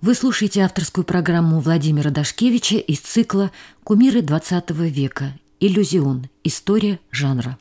Вы слушаете авторскую программу Владимира Дашкевича из цикла «Кумиры XX века. Иллюзион. История жанра».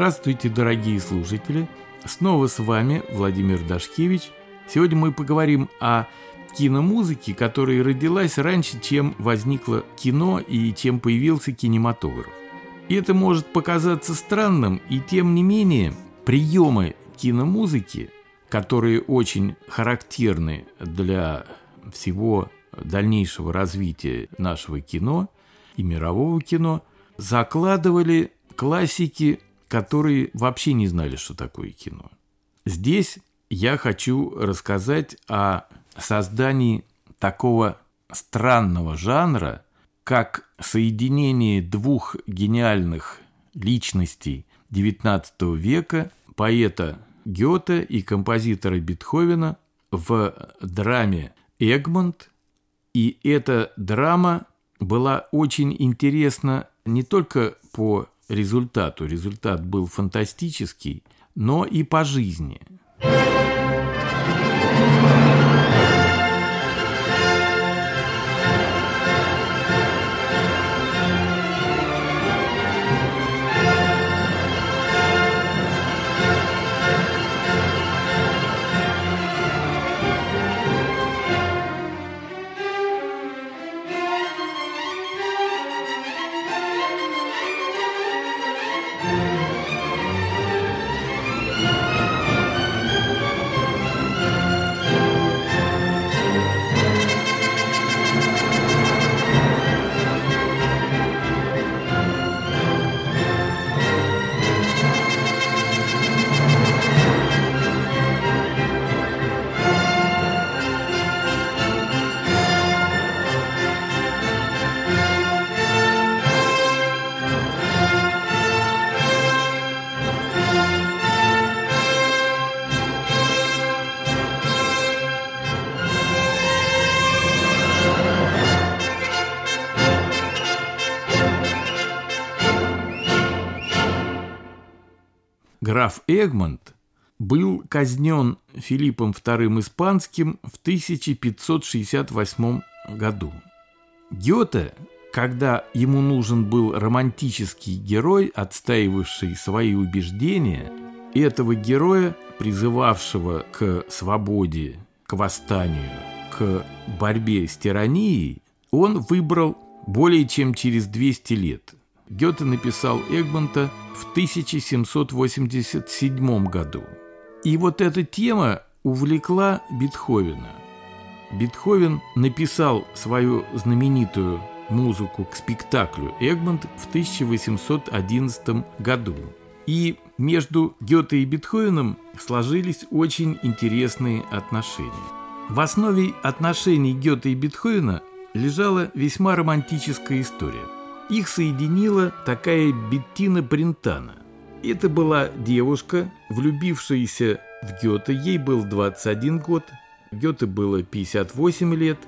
Здравствуйте, дорогие слушатели! Снова с вами Владимир Дашкевич. Сегодня мы поговорим о киномузыке, которая родилась раньше, чем возникло кино и чем появился кинематограф. И это может показаться странным, и тем не менее приемы киномузыки, которые очень характерны для всего дальнейшего развития нашего кино и мирового кино, закладывали классики которые вообще не знали, что такое кино. Здесь я хочу рассказать о создании такого странного жанра, как соединение двух гениальных личностей XIX века, поэта Гёте и композитора Бетховена в драме «Эгмонт». И эта драма была очень интересна не только по результату. Результат был фантастический, но и по жизни. Граф Эгмонт был казнен Филиппом II Испанским в 1568 году. Гёте, когда ему нужен был романтический герой, отстаивавший свои убеждения, этого героя, призывавшего к свободе, к восстанию, к борьбе с тиранией, он выбрал более чем через 200 лет – Гёте написал Эгмонта в 1787 году. И вот эта тема увлекла Бетховена. Бетховен написал свою знаменитую музыку к спектаклю «Эгмонт» в 1811 году. И между Гёте и Бетховеном сложились очень интересные отношения. В основе отношений Гёте и Бетховена лежала весьма романтическая история – их соединила такая Беттина Брентана. Это была девушка, влюбившаяся в Гёте. Ей был 21 год, Гёте было 58 лет.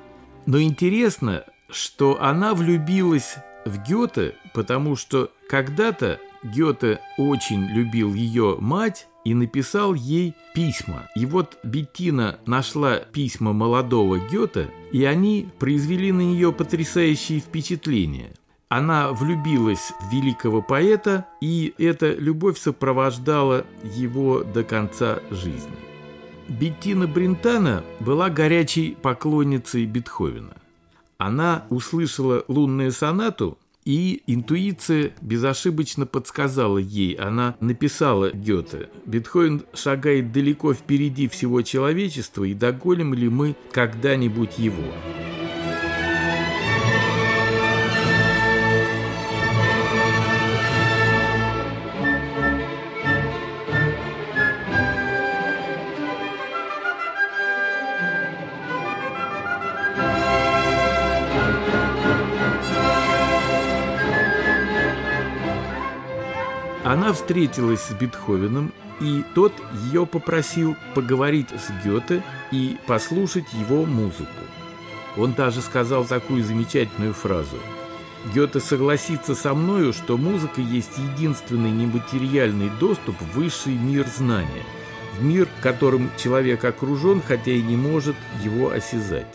Но интересно, что она влюбилась в Гёте, потому что когда-то Гёте очень любил ее мать и написал ей письма. И вот Беттина нашла письма молодого Гёте, и они произвели на нее потрясающее впечатление. Она влюбилась в великого поэта, и эта любовь сопровождала его до конца жизни. Беттина Брентана была горячей поклонницей Бетховена. Она услышала лунную сонату, и интуиция безошибочно подсказала ей. Она написала Гёте, «Бетховен шагает далеко впереди всего человечества, и догоним ли мы когда-нибудь его?» Встретилась с Бетховеном, и тот ее попросил поговорить с Гёте и послушать его музыку. Он даже сказал такую замечательную фразу. Гёте согласится со мною, что музыка есть единственный нематериальный доступ в высший мир знания, в мир, которым человек окружен, хотя и не может его осязать.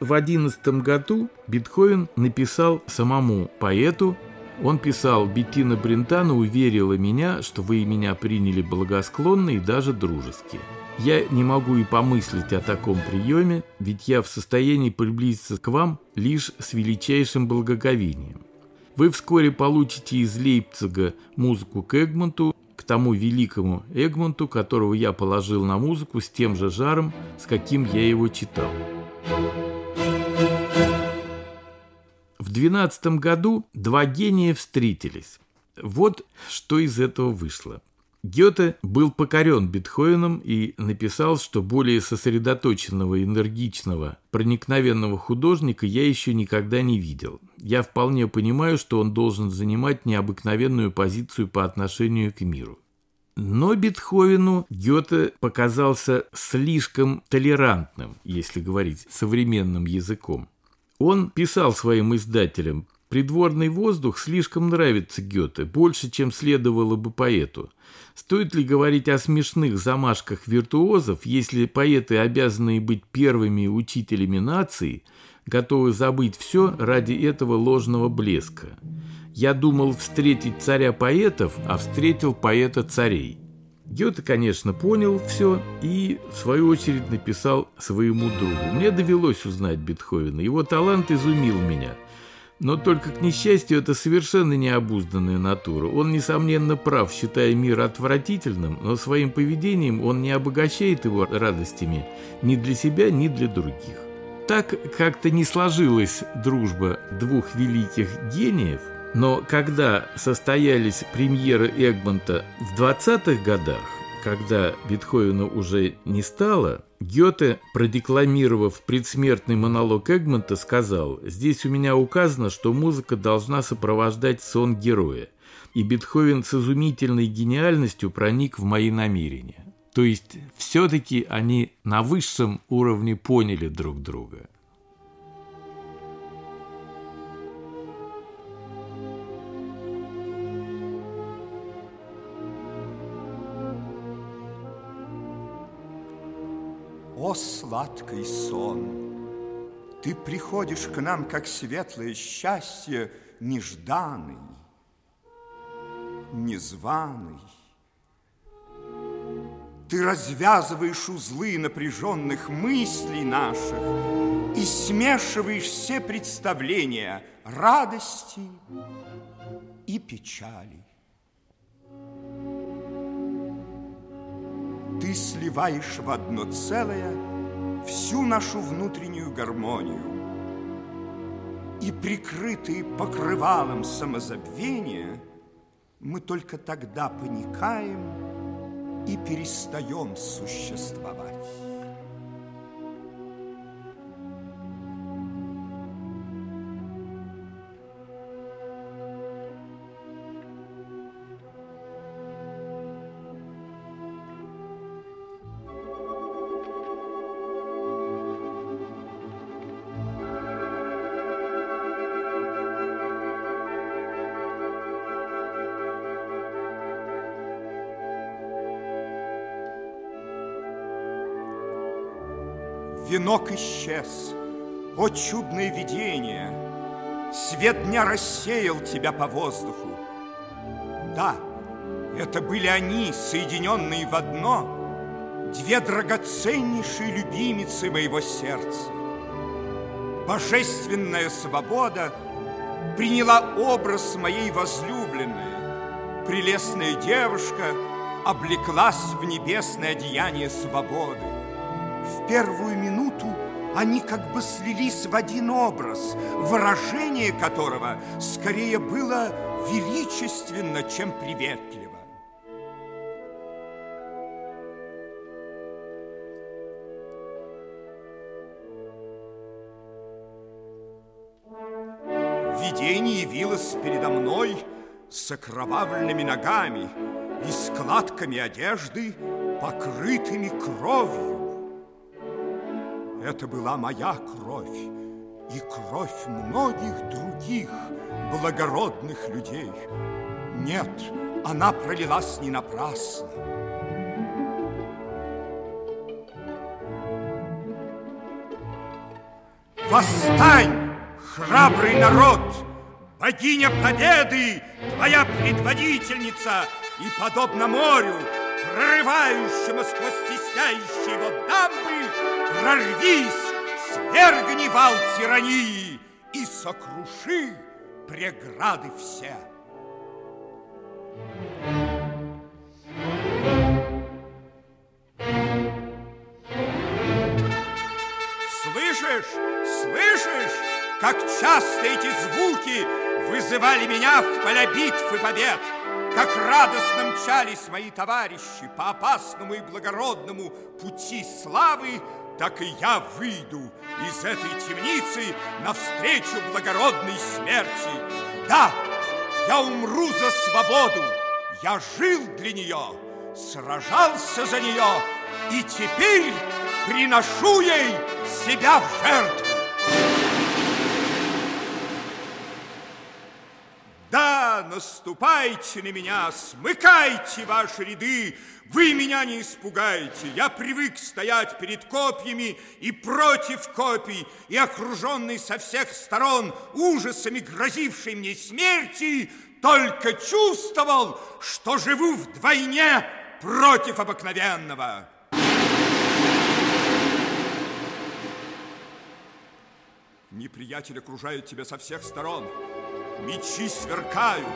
В одиннадцатом году Бетховен написал самому поэту он писал, Беттина Брентана уверила меня, что вы меня приняли благосклонно и даже дружески. Я не могу и помыслить о таком приеме, ведь я в состоянии приблизиться к вам лишь с величайшим благоговением. Вы вскоре получите из Лейпцига музыку к Эгмонту, к тому великому Эгмонту, которого я положил на музыку с тем же жаром, с каким я его читал. Thank you 12 году два гения встретились. Вот что из этого вышло. Гёте был покорен Бетховеном и написал, что более сосредоточенного, энергичного, проникновенного художника я еще никогда не видел. Я вполне понимаю, что он должен занимать необыкновенную позицию по отношению к миру. Но Бетховену Гёте показался слишком толерантным, если говорить современным языком. Он писал своим издателям, «Придворный воздух слишком нравится Гёте, больше, чем следовало бы поэту. Стоит ли говорить о смешных замашках виртуозов, если поэты, обязанные быть первыми учителями нации, готовы забыть все ради этого ложного блеска? Я думал встретить царя поэтов, а встретил поэта царей». Гёте, конечно, понял все и, в свою очередь, написал своему другу. Мне довелось узнать Бетховена. Его талант изумил меня. Но только, к несчастью, это совершенно необузданная натура. Он, несомненно, прав, считая мир отвратительным, но своим поведением он не обогащает его радостями ни для себя, ни для других. Так как-то не сложилась дружба двух великих гениев, но когда состоялись премьеры Эгмонта в 20-х годах, когда Бетховена уже не стало, Гёте, продекламировав предсмертный монолог Эгмонта, сказал «Здесь у меня указано, что музыка должна сопровождать сон героя». И Бетховен с изумительной гениальностью проник в мои намерения. То есть все-таки они на высшем уровне поняли друг друга. О, сладкий сон! Ты приходишь к нам, как светлое счастье, нежданный, незваный. Ты развязываешь узлы напряженных мыслей наших и смешиваешь все представления радости и печали. Ты сливаешь в одно целое всю нашу внутреннюю гармонию. И прикрытые покрывалом самозабвения, мы только тогда паникаем и перестаем существовать. Венок исчез, о чудное видение! Свет дня рассеял тебя по воздуху. Да, это были они, соединенные в одно, Две драгоценнейшие любимицы моего сердца. Божественная свобода приняла образ моей возлюбленной. Прелестная девушка облеклась в небесное одеяние свободы. В первую минуту они как бы слились в один образ, выражение которого скорее было величественно, чем приветливо. Видение явилось передо мной с окровавленными ногами и складками одежды, покрытыми кровью. Это была моя кровь и кровь многих других благородных людей. Нет, она пролилась не напрасно. Восстань, храбрый народ! Богиня Победы, твоя предводительница, и, подобно морю, прорывающему сквозь стесняющие его прорвись, свергни вал тирании и сокруши преграды все. Слышишь, слышишь, как часто эти звуки вызывали меня в поля битв и побед, как радостно мчались мои товарищи по опасному и благородному пути славы, так и я выйду из этой темницы навстречу благородной смерти. Да, я умру за свободу, я жил для нее, сражался за нее, и теперь приношу ей себя в жертву. Наступайте на меня, смыкайте ваши ряды, вы меня не испугаете. Я привык стоять перед копьями и против копий, и окруженный со всех сторон ужасами грозившей мне смерти, только чувствовал, что живу вдвойне против обыкновенного. Неприятель окружает тебя со всех сторон. Мечи сверкают.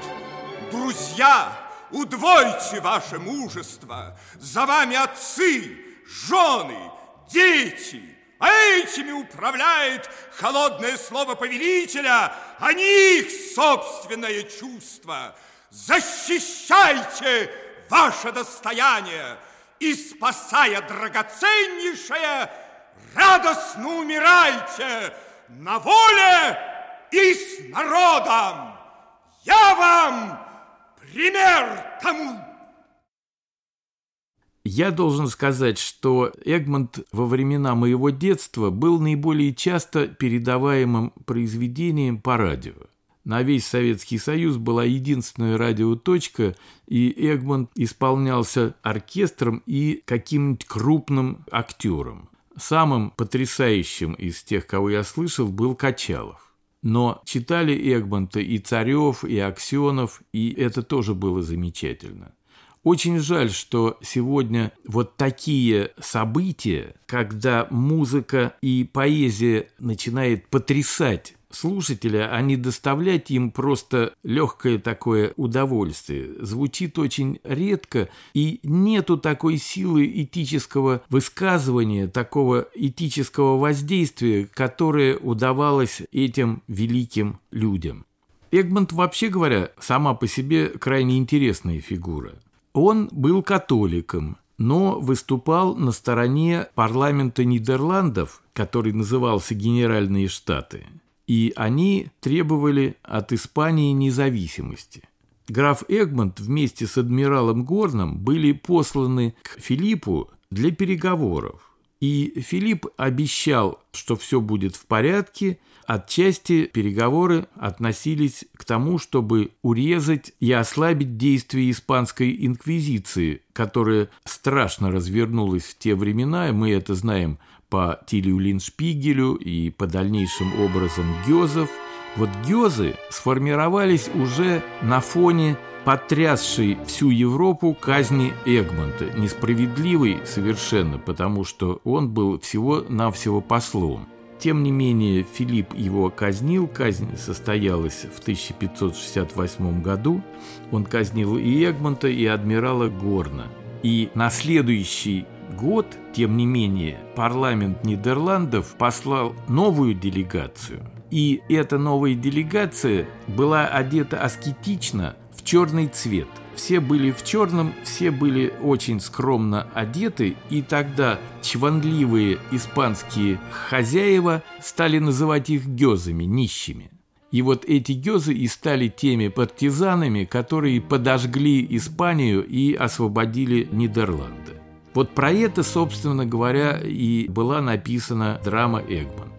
Друзья, удвойте ваше мужество. За вами отцы, жены, дети. А этими управляет холодное слово повелителя, а не их собственное чувство. Защищайте ваше достояние и, спасая драгоценнейшее, радостно умирайте на воле и с народом. Я вам пример тому. Я должен сказать, что Эгмонт во времена моего детства был наиболее часто передаваемым произведением по радио. На весь Советский Союз была единственная радиоточка, и Эгмонт исполнялся оркестром и каким-нибудь крупным актером. Самым потрясающим из тех, кого я слышал, был Качалов. Но читали Эгмонта и Царев, и Аксенов, и это тоже было замечательно. Очень жаль, что сегодня вот такие события, когда музыка и поэзия начинает потрясать слушателя, а не доставлять им просто легкое такое удовольствие. Звучит очень редко, и нету такой силы этического высказывания, такого этического воздействия, которое удавалось этим великим людям. Эгмонт, вообще говоря, сама по себе крайне интересная фигура. Он был католиком, но выступал на стороне парламента Нидерландов, который назывался Генеральные Штаты – и они требовали от Испании независимости. Граф Эгмонт вместе с адмиралом Горном были посланы к Филиппу для переговоров. И Филипп обещал, что все будет в порядке. Отчасти переговоры относились к тому, чтобы урезать и ослабить действия испанской инквизиции, которая страшно развернулась в те времена, и мы это знаем по Тилию Линшпигелю и по дальнейшим образом Гёзов. Вот Гёзы сформировались уже на фоне потрясшей всю Европу казни Эгмонта, несправедливой совершенно, потому что он был всего-навсего послом. Тем не менее, Филипп его казнил, казнь состоялась в 1568 году. Он казнил и Эгмонта, и адмирала Горна. И на следующий год, тем не менее, парламент Нидерландов послал новую делегацию. И эта новая делегация была одета аскетично в черный цвет. Все были в черном, все были очень скромно одеты, и тогда чванливые испанские хозяева стали называть их гезами, нищими. И вот эти гёзы и стали теми партизанами, которые подожгли Испанию и освободили Нидерланды. Вот про это, собственно говоря, и была написана драма «Эгмонт».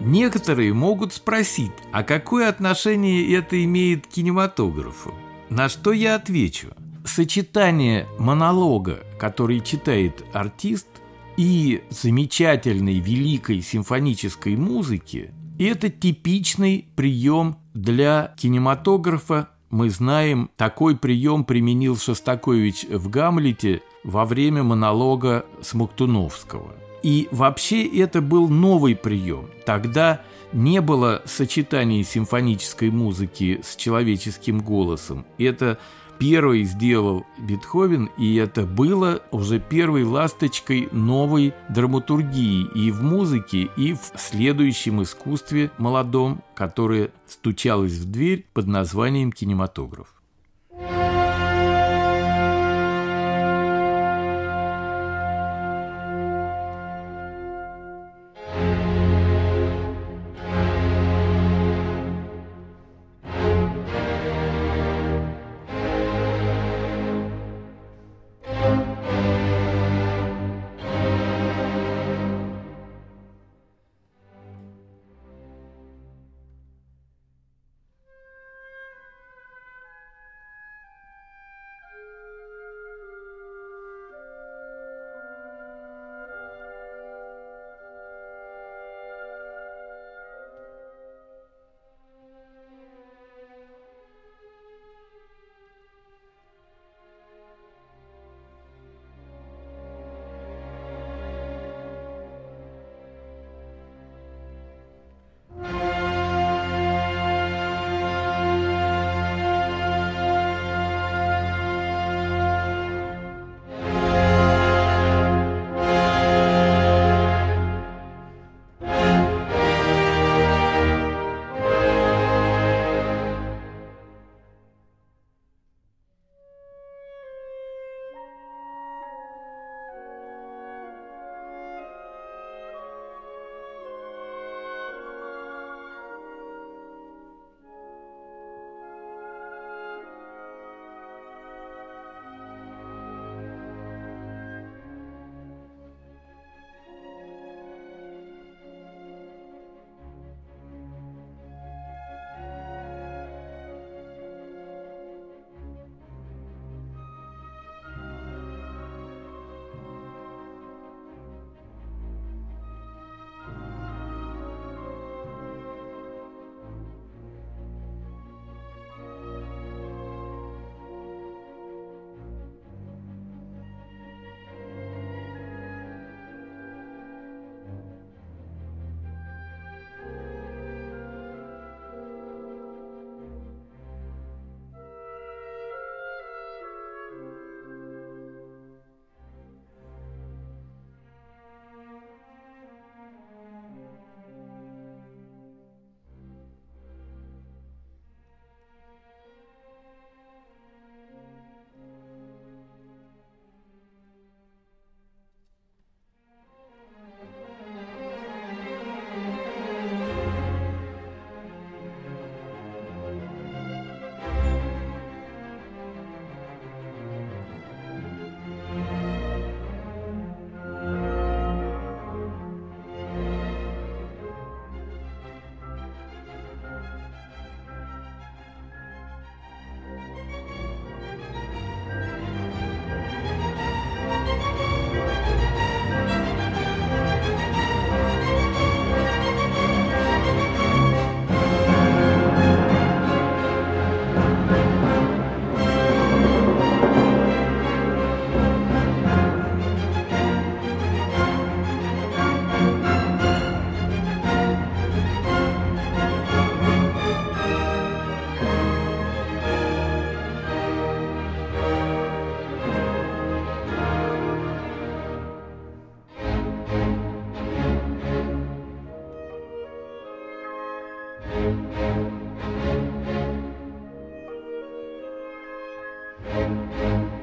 Некоторые могут спросить, а какое отношение это имеет к кинематографу? На что я отвечу. Сочетание монолога, который читает артист, и замечательной великой симфонической музыки – это типичный прием для кинематографа. Мы знаем, такой прием применил Шостакович в «Гамлете» во время монолога Смоктуновского. И вообще это был новый прием. Тогда не было сочетания симфонической музыки с человеческим голосом. Это первый сделал Бетховен, и это было уже первой ласточкой новой драматургии и в музыке, и в следующем искусстве молодом, которое стучалось в дверь под названием кинематограф. Música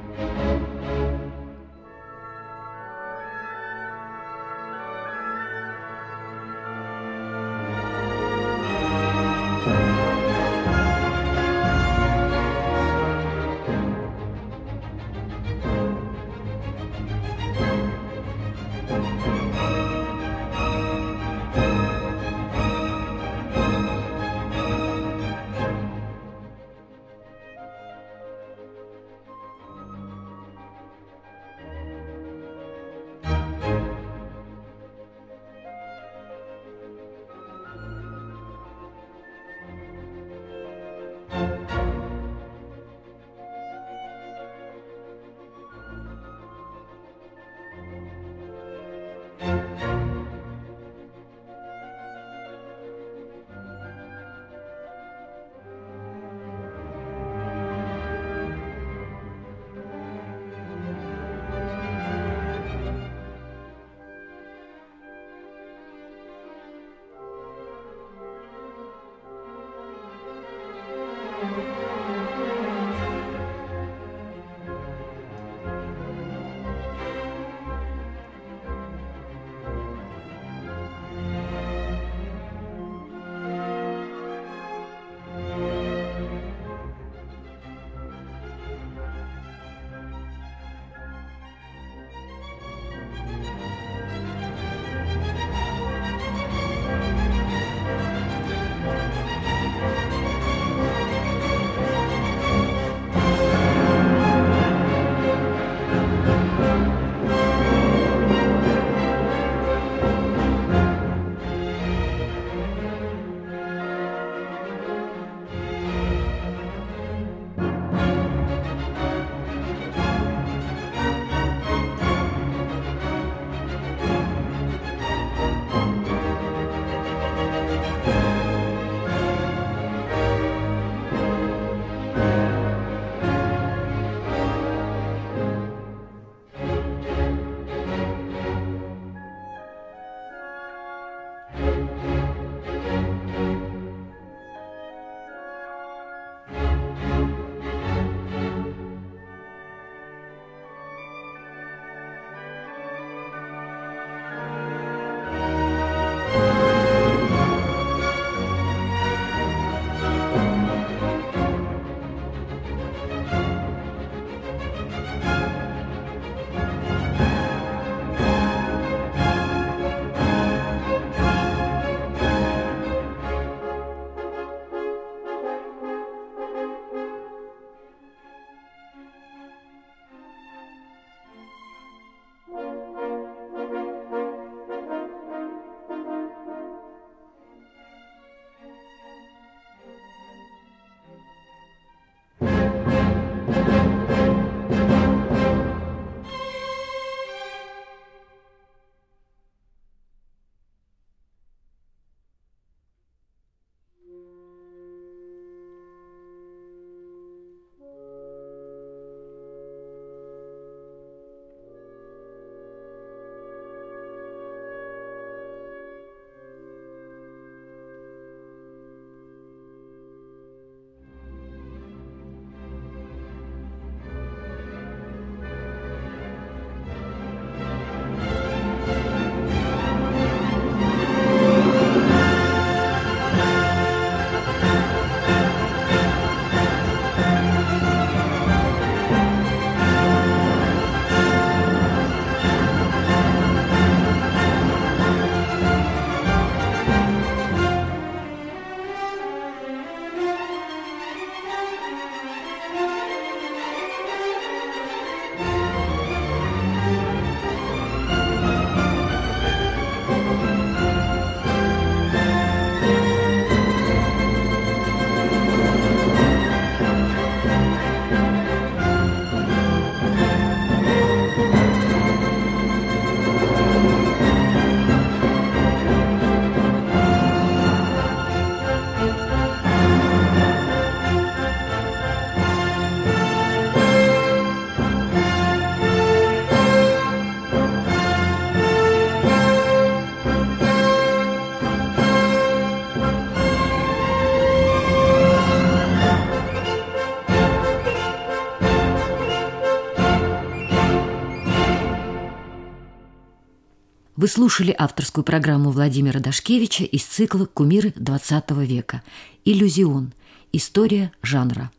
Вы слушали авторскую программу Владимира Дашкевича из цикла «Кумиры XX века. Иллюзион. История жанра».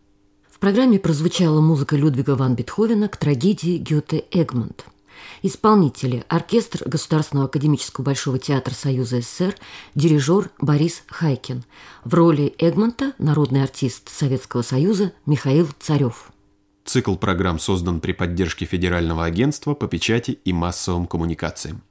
В программе прозвучала музыка Людвига ван Бетховена к трагедии Гёте Эгмонт. Исполнители – оркестр Государственного академического Большого театра Союза СССР, дирижер Борис Хайкин. В роли Эгмонта – народный артист Советского Союза Михаил Царев. Цикл программ создан при поддержке Федерального агентства по печати и массовым коммуникациям.